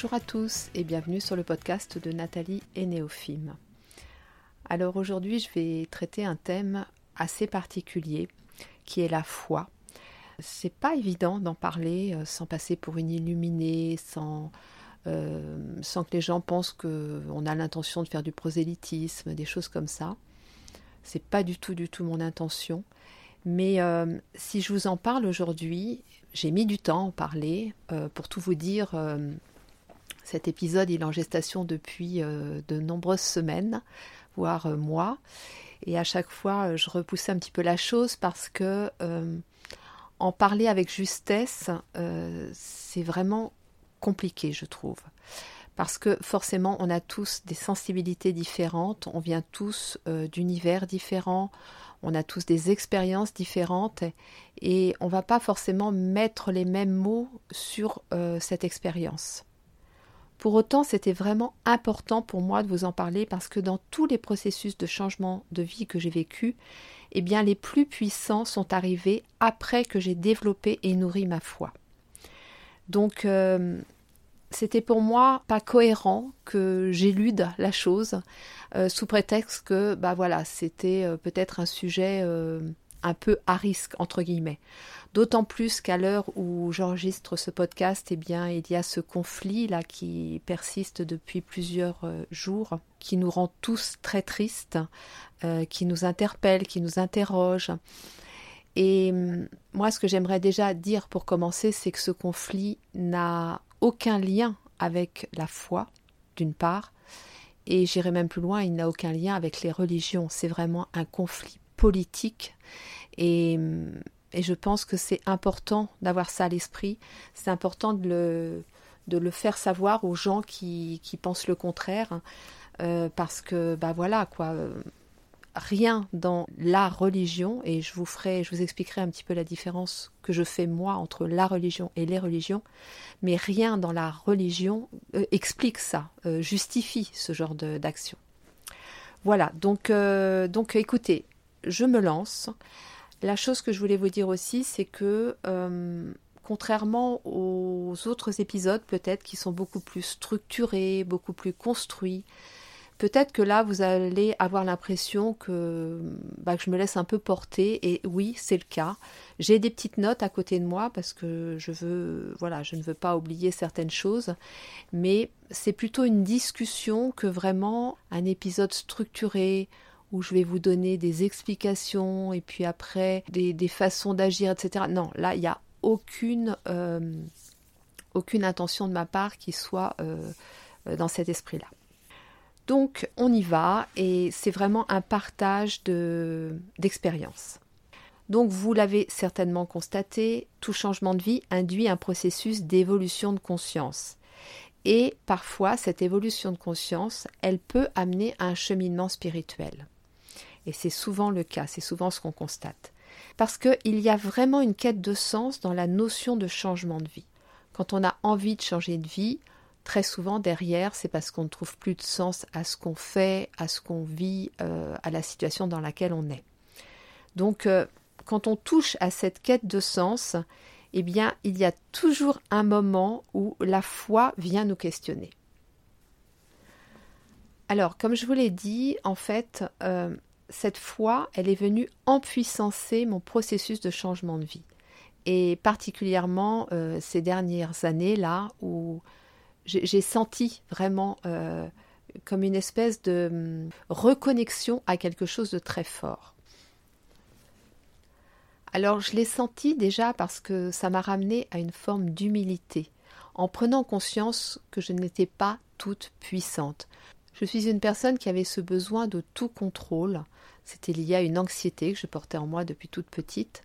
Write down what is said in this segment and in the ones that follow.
Bonjour à tous et bienvenue sur le podcast de Nathalie et Néophime. Alors aujourd'hui, je vais traiter un thème assez particulier qui est la foi. C'est pas évident d'en parler euh, sans passer pour une illuminée, sans, euh, sans que les gens pensent qu'on a l'intention de faire du prosélytisme, des choses comme ça. C'est pas du tout, du tout mon intention. Mais euh, si je vous en parle aujourd'hui, j'ai mis du temps à en parler. pour tout vous dire, cet épisode il est en gestation depuis de nombreuses semaines, voire mois. Et à chaque fois, je repoussais un petit peu la chose parce que en parler avec justesse, euh, c'est vraiment compliqué, je trouve. Parce que forcément, on a tous des sensibilités différentes, on vient tous euh, d'univers différents, on a tous des expériences différentes et on ne va pas forcément mettre les mêmes mots sur euh, cette expérience. Pour autant, c'était vraiment important pour moi de vous en parler parce que dans tous les processus de changement de vie que j'ai vécu, eh bien les plus puissants sont arrivés après que j'ai développé et nourri ma foi. Donc euh, c'était pour moi pas cohérent que j'élude la chose euh, sous prétexte que bah voilà, c'était euh, peut-être un sujet un peu à risque entre guillemets. D'autant plus qu'à l'heure où j'enregistre ce podcast, eh bien, il y a ce conflit là qui persiste depuis plusieurs euh, jours, qui nous rend tous très tristes, euh, qui nous interpelle, qui nous interroge. Et hum, moi, ce que j'aimerais déjà dire pour commencer, c'est que ce conflit n'a aucun lien avec la foi, d'une part, et j'irai même plus loin, il n'a aucun lien avec les religions. C'est vraiment un conflit politique. Et je pense que c'est important d'avoir ça à l'esprit. C'est important de le, de le faire savoir aux gens qui, qui pensent le contraire. Euh, parce que, bah voilà, quoi. rien dans la religion, et je vous ferai, je vous expliquerai un petit peu la différence que je fais moi entre la religion et les religions, mais rien dans la religion euh, explique ça, euh, justifie ce genre d'action. Voilà, donc, donc écoutez, je me lance. La chose que je voulais vous dire aussi, c'est que euh, contrairement aux autres épisodes, peut-être qui sont beaucoup plus structurés, beaucoup plus construits, peut-être que là vous allez avoir l'impression que, bah, que, je me laisse un peu porter. Et oui, c'est le cas. J'ai des petites notes à côté de moi parce que je veux, voilà, je ne veux pas oublier certaines choses, mais c'est plutôt une discussion que vraiment un épisode structuré où je vais vous donner des explications et puis après des, façons d'agir, etc. Non, là, il n'y a aucune, euh, aucune intention de ma part qui soit euh, dans cet esprit-là. Donc, on y va et c'est vraiment un partage d'expérience. Donc, vous l'avez certainement constaté, tout changement de vie induit un processus d'évolution de conscience. Et parfois, cette évolution de conscience, elle peut amener à un cheminement spirituel. Et c'est souvent le cas, c'est souvent ce qu'on constate. Parce qu'il y a vraiment une quête de sens dans la notion de changement de vie. Quand on a envie de changer de vie, très souvent derrière, c'est parce qu'on ne trouve plus de sens à ce qu'on fait, à ce qu'on vit, euh, à la situation dans laquelle on est. Donc, euh, quand on touche à cette quête de sens, eh bien, il y a toujours un moment où la foi vient nous questionner. Alors, comme je vous l'ai dit, en fait, euh, cette foi, elle est venue empuissancer mon processus de changement de vie. Et particulièrement euh, ces dernières années-là où j'ai senti vraiment euh, comme une espèce de hum, reconnexion à quelque chose de très fort. Alors je l'ai senti déjà parce que ça m'a ramené à une forme d'humilité, en prenant conscience que je n'étais pas toute puissante. Je suis une personne qui avait ce besoin de tout contrôle, c'était lié à une anxiété que je portais en moi depuis toute petite.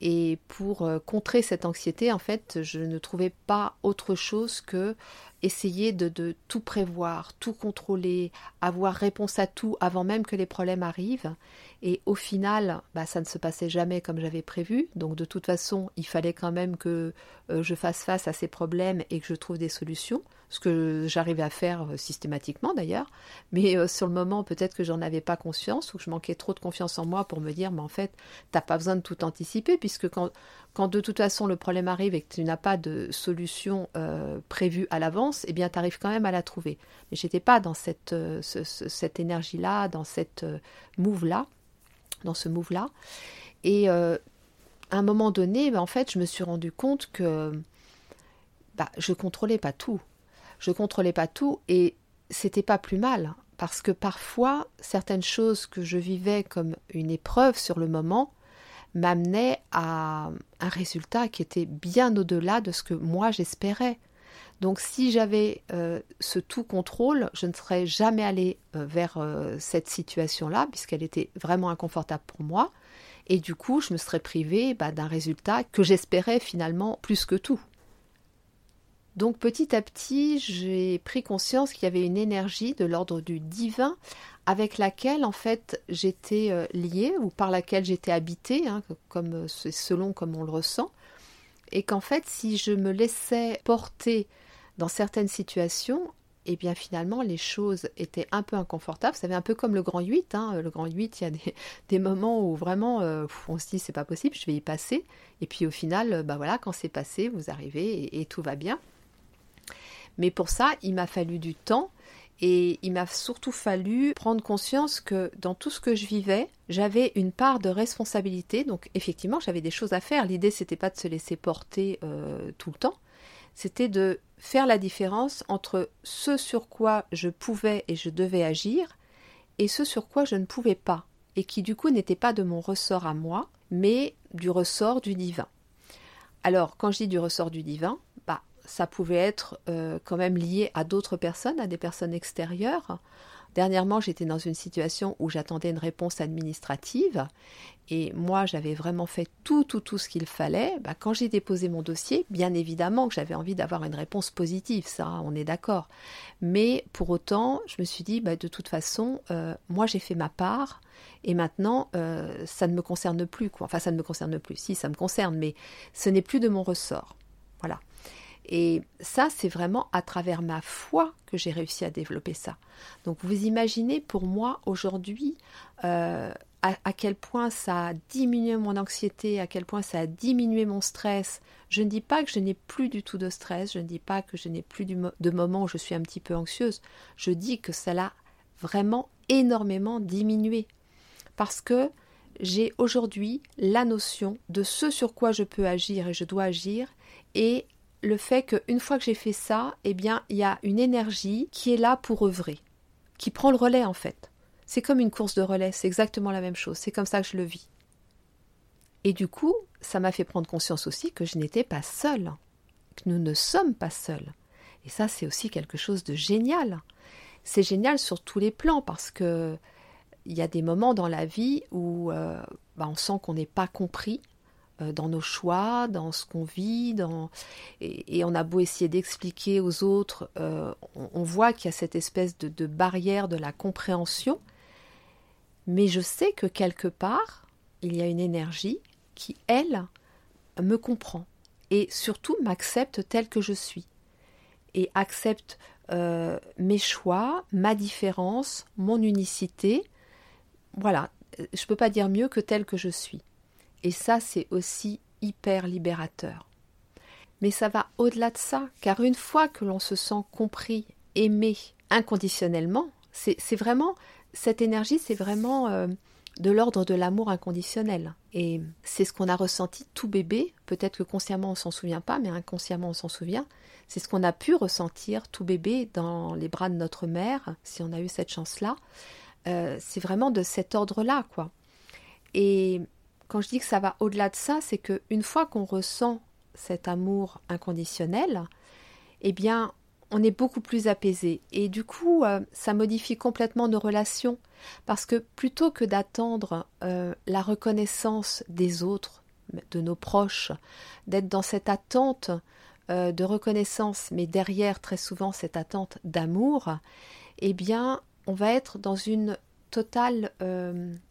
Et pour euh, contrer cette anxiété, en fait, je ne trouvais pas autre chose que essayer de, tout prévoir, tout contrôler, avoir réponse à tout avant même que les problèmes arrivent. Et au final, bah, ça ne se passait jamais comme j'avais prévu. Donc de toute façon, il fallait quand même que euh, je fasse face à ces problèmes et que je trouve des solutions ce que j'arrivais à faire euh, systématiquement d'ailleurs, mais euh, sur le moment peut-être que j'en avais pas conscience ou que je manquais trop de confiance en moi pour me dire mais en fait t'as pas besoin de tout anticiper puisque quand, quand de toute façon le problème arrive et que tu n'as pas de solution euh, prévue à l'avance, eh bien tu arrives quand même à la trouver. Mais j'étais pas dans cette, cette énergie-là, dans cette move-là, dans ce move-là. Et à un moment donné, ben, en fait, je me suis rendu compte que bah, je contrôlais pas tout je contrôlais pas tout et c'était pas plus mal parce que parfois certaines choses que je vivais comme une épreuve sur le moment m'amenaient à un résultat qui était bien au-delà de ce que moi j'espérais. Donc si j'avais euh, ce tout contrôle, je ne serais jamais allée euh, vers euh, cette situation-là, puisqu'elle était vraiment inconfortable pour moi. Et du coup, je me serais privée bah, d'un résultat que j'espérais finalement plus que tout. Donc petit à petit, j'ai pris conscience qu'il y avait une énergie de l'ordre du divin avec laquelle en fait j'étais euh, liée ou par laquelle j'étais habitée, hein, comme c'est selon comme on le ressent, et qu'en fait si je me laissais porter dans certaines situations, et eh bien finalement les choses étaient un peu inconfortables. Vous savez, un peu comme le grand 8. Hein. Le grand 8, il y a des, moments où vraiment euh, on se dit c'est pas possible, je vais y passer. Et puis au final, bah voilà, quand c'est passé, vous arrivez et tout va bien. Mais pour ça, il m'a fallu du temps et il m'a surtout fallu prendre conscience que dans tout ce que je vivais, j'avais une part de responsabilité. Donc effectivement, j'avais des choses à faire. L'idée, c'était pas de se laisser porter euh, tout le temps. C'était de faire la différence entre ce sur quoi je pouvais et je devais agir et ce sur quoi je ne pouvais pas et qui du coup n'était pas de mon ressort à moi, mais du ressort du divin. Alors, quand je dis du ressort du divin, ça pouvait être euh, quand même lié à d'autres personnes, à des personnes extérieures. Dernièrement, j'étais dans une situation où j'attendais une réponse administrative et moi, j'avais vraiment fait tout, tout, tout ce qu'il fallait. Bah, quand j'ai déposé mon dossier, bien évidemment que j'avais envie d'avoir une réponse positive, ça, on est d'accord. Mais pour autant, je me suis dit, bah, de toute façon, euh, moi, j'ai fait ma part et maintenant, euh, ça ne me concerne plus. Enfin, ça ne me concerne plus. Si, ça me concerne, mais ce n'est plus de mon ressort. Voilà. Et ça, c'est vraiment à travers ma foi que j'ai réussi à développer ça. Donc vous imaginez pour moi aujourd'hui euh, à, quel point ça a diminué mon anxiété, à quel point ça a diminué mon stress. Je ne dis pas que je n'ai plus du tout de stress, je ne dis pas que je n'ai plus de moments où je suis un petit peu anxieuse. Je dis que ça l'a vraiment énormément diminué. Parce que j'ai aujourd'hui la notion de ce sur quoi je peux agir et je dois agir et le fait qu'une fois que j'ai fait ça, eh bien, il y a une énergie qui est là pour œuvrer, qui prend le relais en fait. C'est comme une course de relais, c'est exactement la même chose, c'est comme ça que je le vis. Et du coup, ça m'a fait prendre conscience aussi que je n'étais pas seule, que nous ne sommes pas seuls. Et ça, c'est aussi quelque chose de génial. C'est génial sur tous les plans parce que il y a des moments dans la vie où euh, bah, on sent qu'on n'est pas compris, dans nos choix, dans ce qu'on vit, dans... Et, on a beau essayer d'expliquer aux autres, euh, on, voit qu'il y a cette espèce de, barrière de la compréhension, mais je sais que quelque part, il y a une énergie qui, elle, me comprend et surtout m'accepte tel que je suis et accepte euh, mes choix, ma différence, mon unicité. Voilà, je ne peux pas dire mieux que tel que je suis. Et ça, c'est aussi hyper libérateur. Mais ça va au-delà de ça, car une fois que l'on se sent compris, aimé inconditionnellement, c'est vraiment, cette énergie, c'est vraiment euh, de l'ordre de l'amour inconditionnel. Et c'est ce qu'on a ressenti tout bébé, peut-être que consciemment on s'en souvient pas, mais inconsciemment on s'en souvient. C'est ce qu'on a pu ressentir tout bébé dans les bras de notre mère, si on a eu cette chance-là. Euh, c'est vraiment de cet ordre-là, quoi. Et quand je dis que ça va au-delà de ça, c'est qu'une fois qu'on ressent cet amour inconditionnel, eh bien, on est beaucoup plus apaisé. Et du coup, euh, ça modifie complètement nos relations. Parce que plutôt que d'attendre euh, la reconnaissance des autres, de nos proches, d'être dans cette attente euh, de reconnaissance, mais derrière très souvent cette attente d'amour, eh bien, on va être dans une totale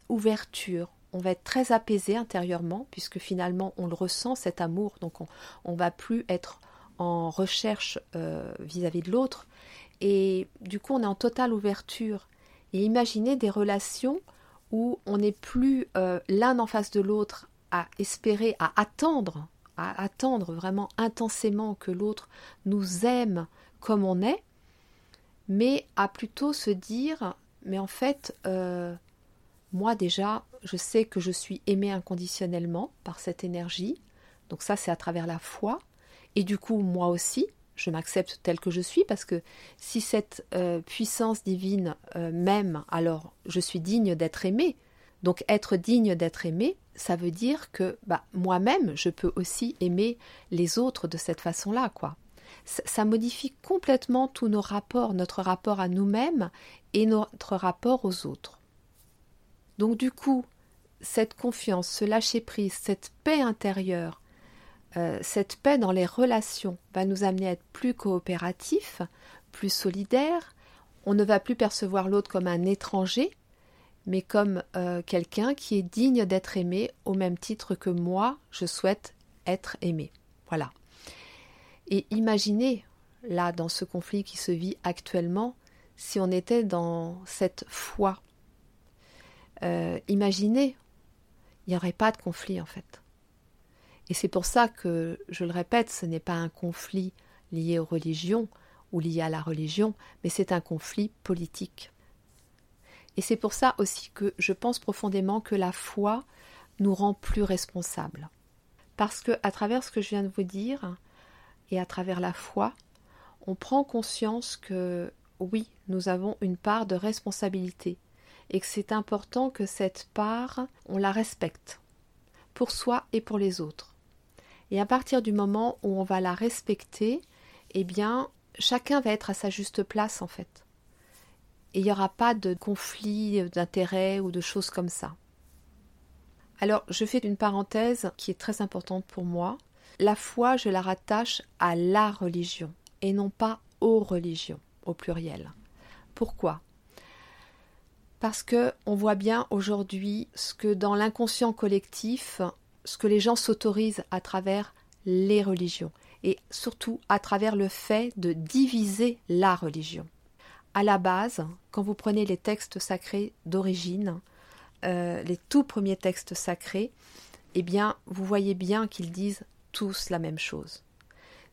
ouverture. On va être très apaisé intérieurement, puisque finalement on le ressent, cet amour, donc on ne va plus être en recherche vis à -vis de l'autre, et du coup on est en totale ouverture. Et imaginez des relations où on n'est plus euh, l'un en face de l'autre à espérer, à attendre, à attendre vraiment intensément que l'autre nous aime comme on est, mais à plutôt se dire, mais en fait, euh, moi déjà, je sais que je suis aimé inconditionnellement par cette énergie, donc ça c'est à travers la foi, et du coup moi aussi, je m'accepte tel que je suis parce que si cette euh, puissance divine euh, m'aime, alors je suis digne d'être aimé. Donc être digne d'être aimé, ça veut dire que bah, moi-même, je peux aussi aimer les autres de cette façon-là, quoi. ça modifie complètement tous nos rapports, notre rapport à nous-mêmes et notre rapport aux autres. Donc du coup, cette confiance, ce lâcher-prise, cette paix intérieure, euh, cette paix dans les relations va nous amener à être plus coopératifs, plus solidaires. On ne va plus percevoir l'autre comme un étranger, mais comme euh, quelqu'un qui est digne d'être aimé au même titre que moi, je souhaite être aimé. Voilà. Et imaginez, là, dans ce conflit qui se vit actuellement, si on était dans cette foi. Euh, imaginez, il n'y aurait pas de conflit en fait. Et c'est pour ça que, je le répète, ce n'est pas un conflit lié aux religions ou lié à la religion, mais c'est un conflit politique. Et c'est pour ça aussi que je pense profondément que la foi nous rend plus responsables. Parce que à travers ce que je viens de vous dire, et à travers la foi, on prend conscience que oui, nous avons une part de responsabilité, et que c'est important que cette part, on la respecte, pour soi et pour les autres. Et à partir du moment où on va la respecter, eh bien, chacun va être à sa juste place en fait. Et il n'y aura pas de conflit d'intérêts ou de choses comme ça. Alors, je fais une parenthèse qui est très importante pour moi. La foi, je la rattache à la religion et non pas aux religions, au pluriel. Pourquoi? Parce que on voit bien aujourd'hui ce que dans l'inconscient collectif, ce que les gens s'autorisent à travers les religions et surtout à travers le fait de diviser la religion. À la base, quand vous prenez les textes sacrés d'origine, euh, les tout premiers textes sacrés, eh bien, vous voyez bien qu'ils disent tous la même chose.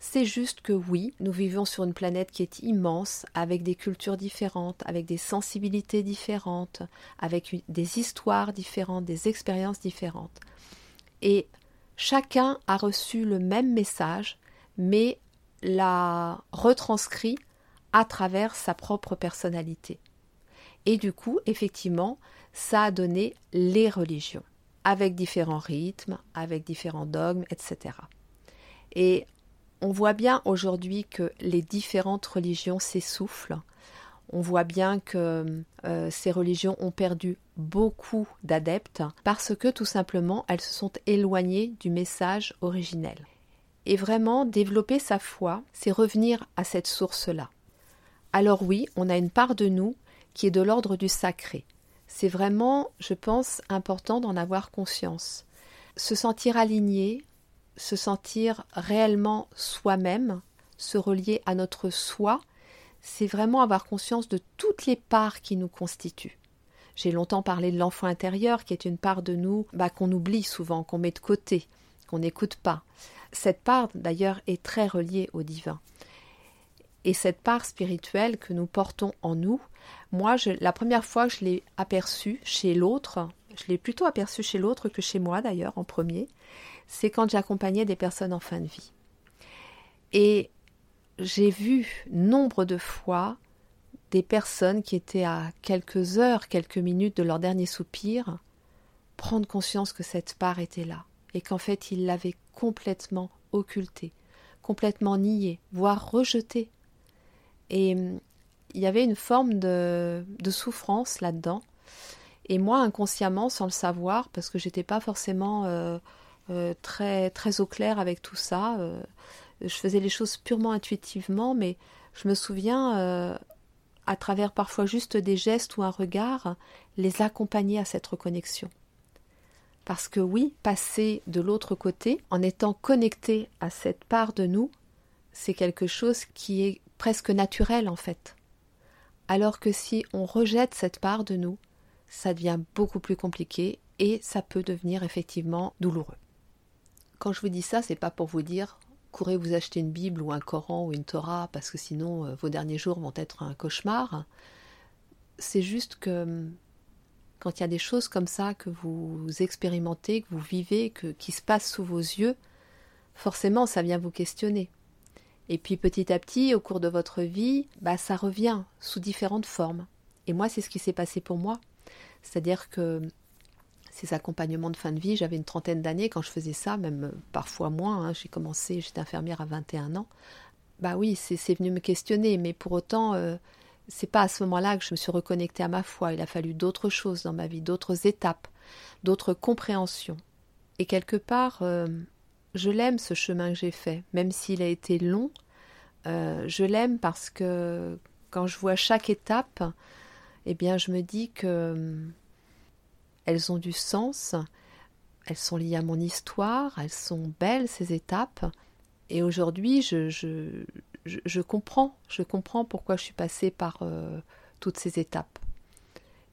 C'est juste que oui, nous vivons sur une planète qui est immense, avec des cultures différentes, avec des sensibilités différentes, avec des histoires différentes, des expériences différentes et chacun a reçu le même message, mais l'a retranscrit à travers sa propre personnalité. Et du coup, effectivement, ça a donné les religions, avec différents rythmes, avec différents dogmes, etc. Et on voit bien aujourd'hui que les différentes religions s'essoufflent on voit bien que euh, ces religions ont perdu beaucoup d'adeptes parce que tout simplement elles se sont éloignées du message originel. Et vraiment, développer sa foi, c'est revenir à cette source-là. Alors oui, on a une part de nous qui est de l'ordre du sacré. C'est vraiment, je pense, important d'en avoir conscience. Se sentir aligné, se sentir réellement soi-même, se relier à notre soi, c'est vraiment avoir conscience de toutes les parts qui nous constituent. J'ai longtemps parlé de l'enfant intérieur, qui est une part de nous bah, qu'on oublie souvent, qu'on met de côté, qu'on n'écoute pas. Cette part, d'ailleurs, est très reliée au divin. Et cette part spirituelle que nous portons en nous, moi, la première fois que je l'ai aperçue chez l'autre, je l'ai plutôt aperçue chez l'autre que chez moi d'ailleurs en premier, c'est quand j'accompagnais des personnes en fin de vie. Et j'ai vu nombre de fois des personnes qui étaient à quelques heures, quelques minutes de leur dernier soupir, prendre conscience que cette part était là, et qu'en fait ils l'avaient complètement occultée, complètement niée, voire rejetée. Et hum, il y avait une forme de, de souffrance là-dedans. Et moi, inconsciemment, sans le savoir, parce que j'étais pas forcément euh, très, très au clair avec tout ça. je faisais les choses purement intuitivement, mais je me souviens, à travers parfois juste des gestes ou un regard, les accompagner à cette reconnexion. Parce que oui, passer de l'autre côté, en étant connecté à cette part de nous, c'est quelque chose qui est presque naturel en fait. Alors que si on rejette cette part de nous, ça devient beaucoup plus compliqué et ça peut devenir effectivement douloureux. Quand je vous dis ça, c'est pas pour vous dire courez vous acheter une Bible ou un Coran ou une Torah parce que sinon euh, vos derniers jours vont être un cauchemar. C'est juste que hum, quand il y a des choses comme ça que vous expérimentez, que vous vivez, que, qui se passent sous vos yeux, forcément ça vient vous questionner. Et puis petit à petit, au cours de votre vie, bah, ça revient sous différentes formes. Et moi, c'est ce qui s'est passé pour moi. C'est-à-dire que ces accompagnements de fin de vie, j'avais une trentaine d'années quand je faisais ça, même parfois moins. Hein. J'ai commencé, j'étais infirmière à 21 ans. Bah oui, c'est venu me questionner, mais pour autant, euh, c'est pas à ce moment-là que je me suis reconnectée à ma foi. Il a fallu d'autres choses dans ma vie, d'autres étapes, d'autres compréhensions. Et quelque part, euh, je l'aime ce chemin que j'ai fait, même s'il a été long. Euh, je l'aime parce que quand je vois chaque étape, eh bien, je me dis que euh, elles ont du sens, elles sont liées à mon histoire, elles sont belles ces étapes. Et aujourd'hui, je, je, comprends, je comprends pourquoi je suis passée par euh, toutes ces étapes.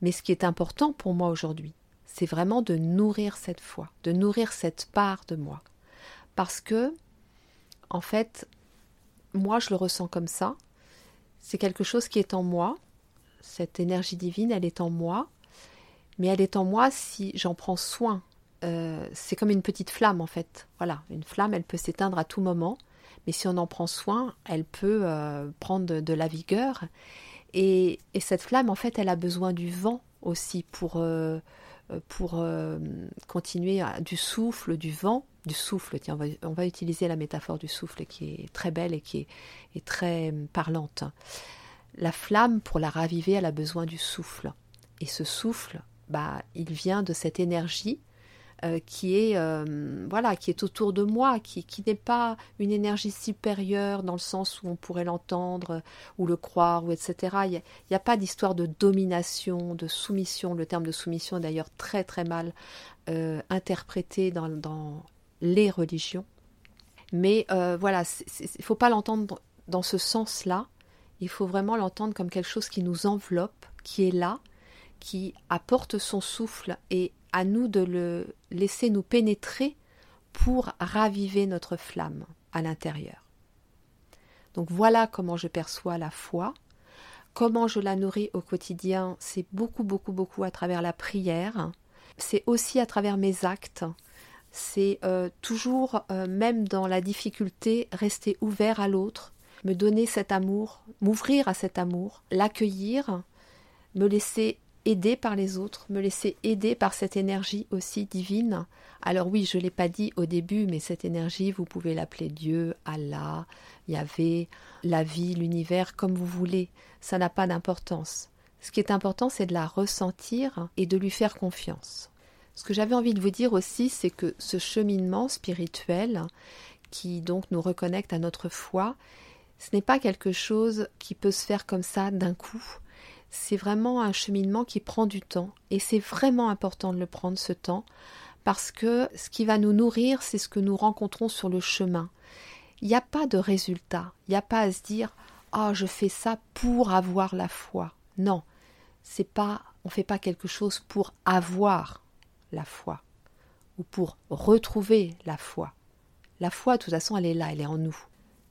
Mais ce qui est important pour moi aujourd'hui, c'est vraiment de nourrir cette foi, de nourrir cette part de moi. Parce que, en fait, moi je le ressens comme ça. C'est quelque chose qui est en moi. Cette énergie divine, elle est en moi. Mais elle est en moi si j'en prends soin. Euh, c'est comme une petite flamme en fait. Voilà, une flamme, elle peut s'éteindre à tout moment. Mais si on en prend soin, elle peut euh, prendre de, la vigueur. Et, cette flamme, en fait, elle a besoin du vent aussi pour, euh, pour continuer du souffle, du vent, du souffle. Tiens, on va, utiliser la métaphore du souffle qui est très belle et qui est très parlante. La flamme, pour la raviver, elle a besoin du souffle. Et ce souffle, bah, il vient de cette énergie euh, qui est euh, voilà qui est autour de moi, qui, n'est pas une énergie supérieure dans le sens où on pourrait l'entendre ou le croire ou etc. Il n'y a, pas d'histoire de domination, de soumission. Le terme de soumission est d'ailleurs très très mal euh, interprété dans, dans, les religions. Mais voilà, il faut pas l'entendre dans ce sens-là. Il faut vraiment l'entendre comme quelque chose qui nous enveloppe, qui est là, qui apporte son souffle et à nous de le laisser nous pénétrer pour raviver notre flamme à l'intérieur. Donc voilà comment je perçois la foi. Comment je la nourris au quotidien, c'est beaucoup, beaucoup, beaucoup à travers la prière. C'est aussi à travers mes actes. C'est euh, toujours, euh, même dans la difficulté, rester ouvert à l'autre, me donner cet amour, m'ouvrir à cet amour, l'accueillir, me laisser aider par les autres, me laisser aider par cette énergie aussi divine. Alors oui, je ne l'ai pas dit au début, mais cette énergie, vous pouvez l'appeler Dieu, Allah, Yahvé, la vie, l'univers, comme vous voulez. Ça n'a pas d'importance. Ce qui est important, c'est de la ressentir et de lui faire confiance. Ce que j'avais envie de vous dire aussi, c'est que ce cheminement spirituel, qui donc nous reconnecte à notre foi, ce n'est pas quelque chose qui peut se faire comme ça d'un coup c'est vraiment un cheminement qui prend du temps et c'est vraiment important de le prendre ce temps parce que ce qui va nous nourrir, c'est ce que nous rencontrons sur le chemin. Il n'y a pas de résultat, il n'y a pas à se dire "Ah, je fais ça pour avoir la foi." Non, c'est pas on fait pas quelque chose pour avoir la foi ou pour retrouver la foi. La foi, de toute façon, elle est là, elle est en nous.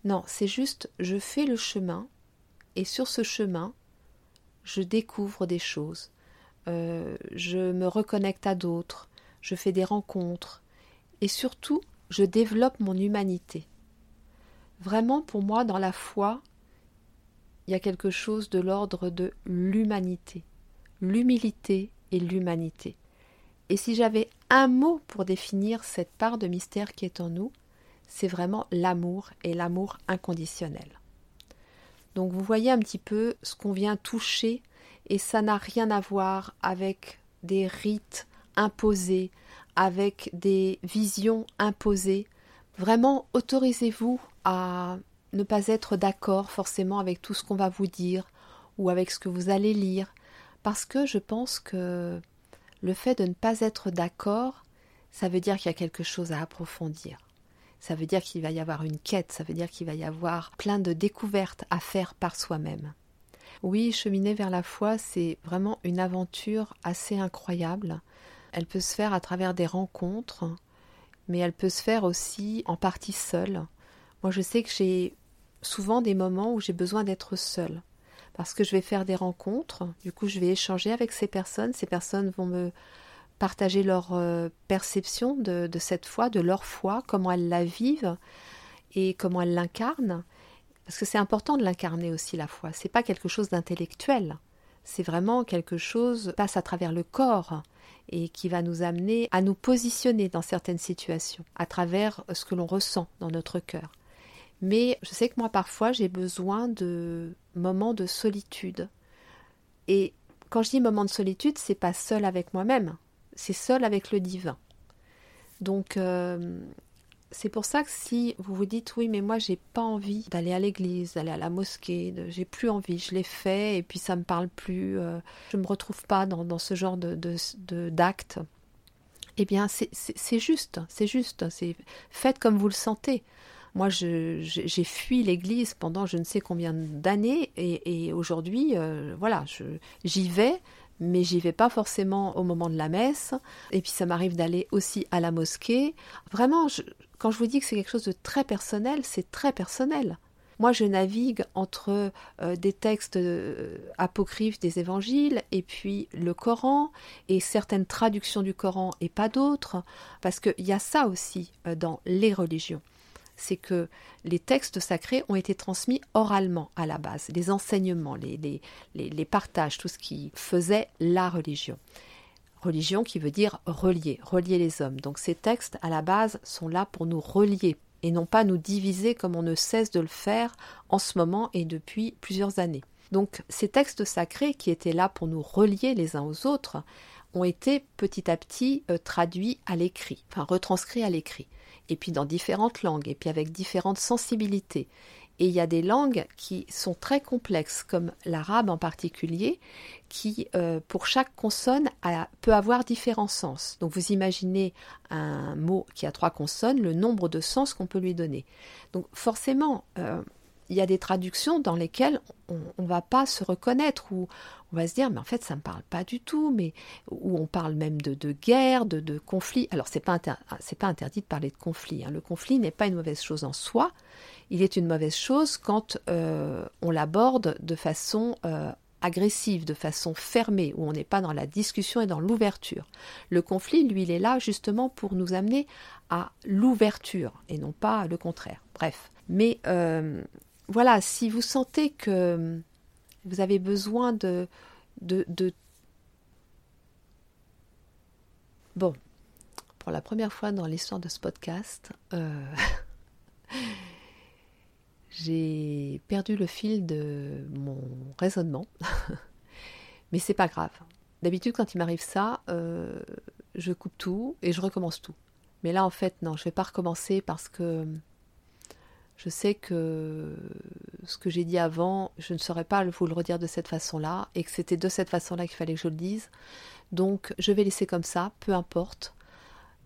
Non, c'est juste je fais le chemin et sur ce chemin, je découvre des choses, euh, je me reconnecte à d'autres, je fais des rencontres, et surtout, je développe mon humanité. Vraiment, pour moi, dans la foi, il y a quelque chose de l'ordre de l'humanité, l'humilité et l'humanité. Et si j'avais un mot pour définir cette part de mystère qui est en nous, c'est vraiment l'amour et l'amour inconditionnel. Donc vous voyez un petit peu ce qu'on vient toucher et ça n'a rien à voir avec des rites imposés, avec des visions imposées. Vraiment, autorisez-vous à ne pas être d'accord forcément avec tout ce qu'on va vous dire ou avec ce que vous allez lire, parce que je pense que le fait de ne pas être d'accord, ça veut dire qu'il y a quelque chose à approfondir. Ça veut dire qu'il va y avoir une quête, ça veut dire qu'il va y avoir plein de découvertes à faire par soi-même. Oui, cheminer vers la foi, c'est vraiment une aventure assez incroyable. Elle peut se faire à travers des rencontres, mais elle peut se faire aussi en partie seule. Moi, je sais que j'ai souvent des moments où j'ai besoin d'être seule parce que je vais faire des rencontres, du coup je vais échanger avec ces personnes, ces personnes vont me partager leur euh, perception de, cette foi, de leur foi, comment elles la vivent et comment elles l'incarnent. Parce que c'est important de l'incarner aussi la foi. C'est pas quelque chose d'intellectuel. C'est vraiment quelque chose qui passe à travers le corps et qui va nous amener à nous positionner dans certaines situations à travers ce que l'on ressent dans notre cœur. Mais je sais que moi parfois j'ai besoin de moments de solitude. Et quand je dis moment de solitude, c'est pas seul avec moi-même, c'est seul avec le divin. Donc euh, c'est pour ça que si vous vous dites oui mais moi j'ai pas envie d'aller à l'église, d'aller à la mosquée, j'ai plus envie, je l'ai fait et puis ça me parle plus, euh, je me retrouve pas dans, ce genre de, d'actes. eh bien c'est juste, c'est juste, faites comme vous le sentez. Moi, j'ai fui l'Église pendant je ne sais combien d'années et, aujourd'hui, euh, voilà, j'y vais, mais j'y vais pas forcément au moment de la messe. Et puis ça m'arrive d'aller aussi à la mosquée. Vraiment, quand je vous dis que c'est quelque chose de très personnel, c'est très personnel. Moi, je navigue entre euh, des textes euh, apocryphes des évangiles et puis le Coran et certaines traductions du Coran et pas d'autres, parce qu'il y a ça aussi dans les religions c'est que les textes sacrés ont été transmis oralement à la base, les enseignements, les, partages, tout ce qui faisait la religion. Religion qui veut dire relier, relier les hommes. Donc ces textes, à la base, sont là pour nous relier et non pas nous diviser comme on ne cesse de le faire en ce moment et depuis plusieurs années. Donc ces textes sacrés qui étaient là pour nous relier les uns aux autres ont été petit à petit euh, traduits à l'écrit, enfin retranscrits à l'écrit et puis dans différentes langues, et puis avec différentes sensibilités. Et il y a des langues qui sont très complexes, comme l'arabe en particulier, qui, euh, pour chaque consonne, peut avoir différents sens. Donc vous imaginez un mot qui a trois consonnes, le nombre de sens qu'on peut lui donner. Donc forcément, euh, il y a des traductions dans lesquelles on ne va pas se reconnaître ou on va se dire mais en fait ça ne me parle pas du tout mais où on parle même de, guerre de, conflit alors c'est pas c'est pas interdit de parler de conflit hein. le conflit n'est pas une mauvaise chose en soi il est une mauvaise chose quand euh, on l'aborde de façon euh, agressive, de façon fermée, où on n'est pas dans la discussion et dans l'ouverture. Le conflit, lui, il est là justement pour nous amener à l'ouverture et non pas le contraire. Bref. Mais euh, voilà, si vous sentez que vous avez besoin de, Bon, pour la première fois dans l'histoire de ce podcast, euh, j'ai perdu le fil de mon raisonnement. Mais c'est pas grave. D'habitude, quand il m'arrive ça, euh, je coupe tout et je recommence tout. Mais là, en fait, non, je vais pas recommencer parce que je sais que ce que j'ai dit avant, je ne saurais pas vous le redire de cette façon-là, et que c'était de cette façon-là qu'il fallait que je le dise. Donc je vais laisser comme ça, peu importe.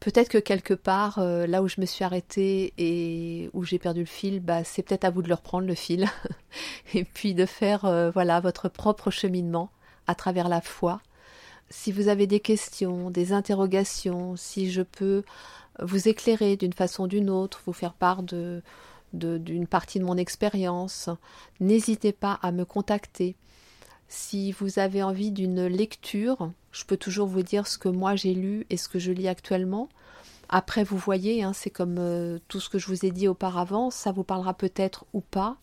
Peut-être que quelque part, euh, là où je me suis arrêtée et où j'ai perdu le fil, bah, c'est peut-être à vous de le reprendre le fil, et puis de faire euh, voilà votre propre cheminement à travers la foi. Si vous avez des questions, des interrogations, si je peux vous éclairer d'une façon ou d'une autre, vous faire part de, d'une partie de mon expérience, n'hésitez pas à me contacter. Si vous avez envie d'une lecture, je peux toujours vous dire ce que moi j'ai lu et ce que je lis actuellement. Après, vous voyez, hein, c'est comme euh, tout ce que je vous ai dit auparavant, ça vous parlera peut-être ou pas.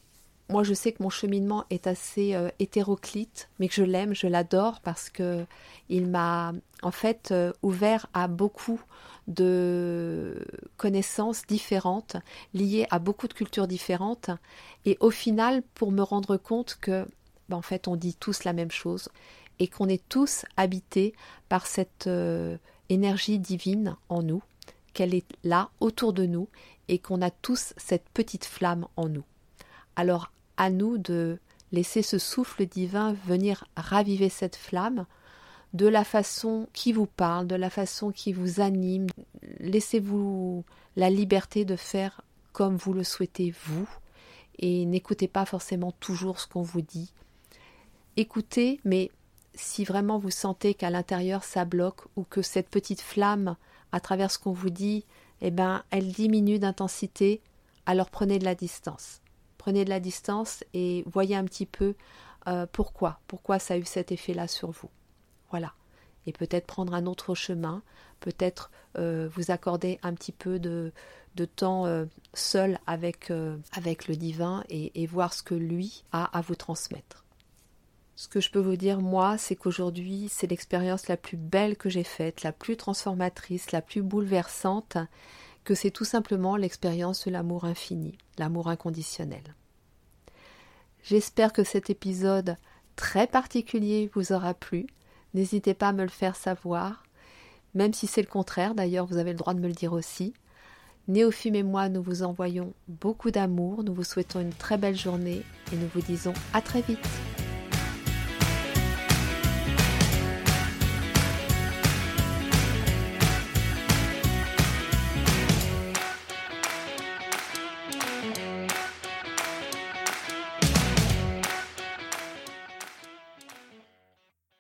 Moi, je sais que mon cheminement est assez euh, hétéroclite, mais que je l'aime, je l'adore parce que il m'a en fait euh, ouvert à beaucoup de connaissances différentes, liées à beaucoup de cultures différentes, et au final, pour me rendre compte que, ben, en fait, on dit tous la même chose, et qu'on est tous habités par cette euh, énergie divine en nous, qu'elle est là autour de nous et qu'on a tous cette petite flamme en nous. Alors à nous de laisser ce souffle divin venir raviver cette flamme de la façon qui vous parle, de la façon qui vous anime. Laissez-vous la liberté de faire comme vous le souhaitez vous et n'écoutez pas forcément toujours ce qu'on vous dit. Écoutez, mais si vraiment vous sentez qu'à l'intérieur ça bloque ou que cette petite flamme à travers ce qu'on vous dit, eh ben, elle diminue d'intensité, alors prenez de la distance. Prenez de la distance et voyez un petit peu euh, pourquoi, pourquoi ça a eu cet effet-là sur vous. Voilà. Et peut-être prendre un autre chemin, peut-être euh, vous accorder un petit peu de, temps euh, seul avec, avec le divin et voir ce que lui a à vous transmettre. Ce que je peux vous dire, moi, c'est qu'aujourd'hui, c'est l'expérience la plus belle que j'ai faite, la plus transformatrice, la plus bouleversante, que c'est tout simplement l'expérience de l'amour infini, l'amour inconditionnel. J'espère que cet épisode très particulier vous aura plu. N'hésitez pas à me le faire savoir, même si c'est le contraire, d'ailleurs, vous avez le droit de me le dire aussi. Néophime et moi, nous vous envoyons beaucoup d'amour, nous vous souhaitons une très belle journée et nous vous disons à très vite.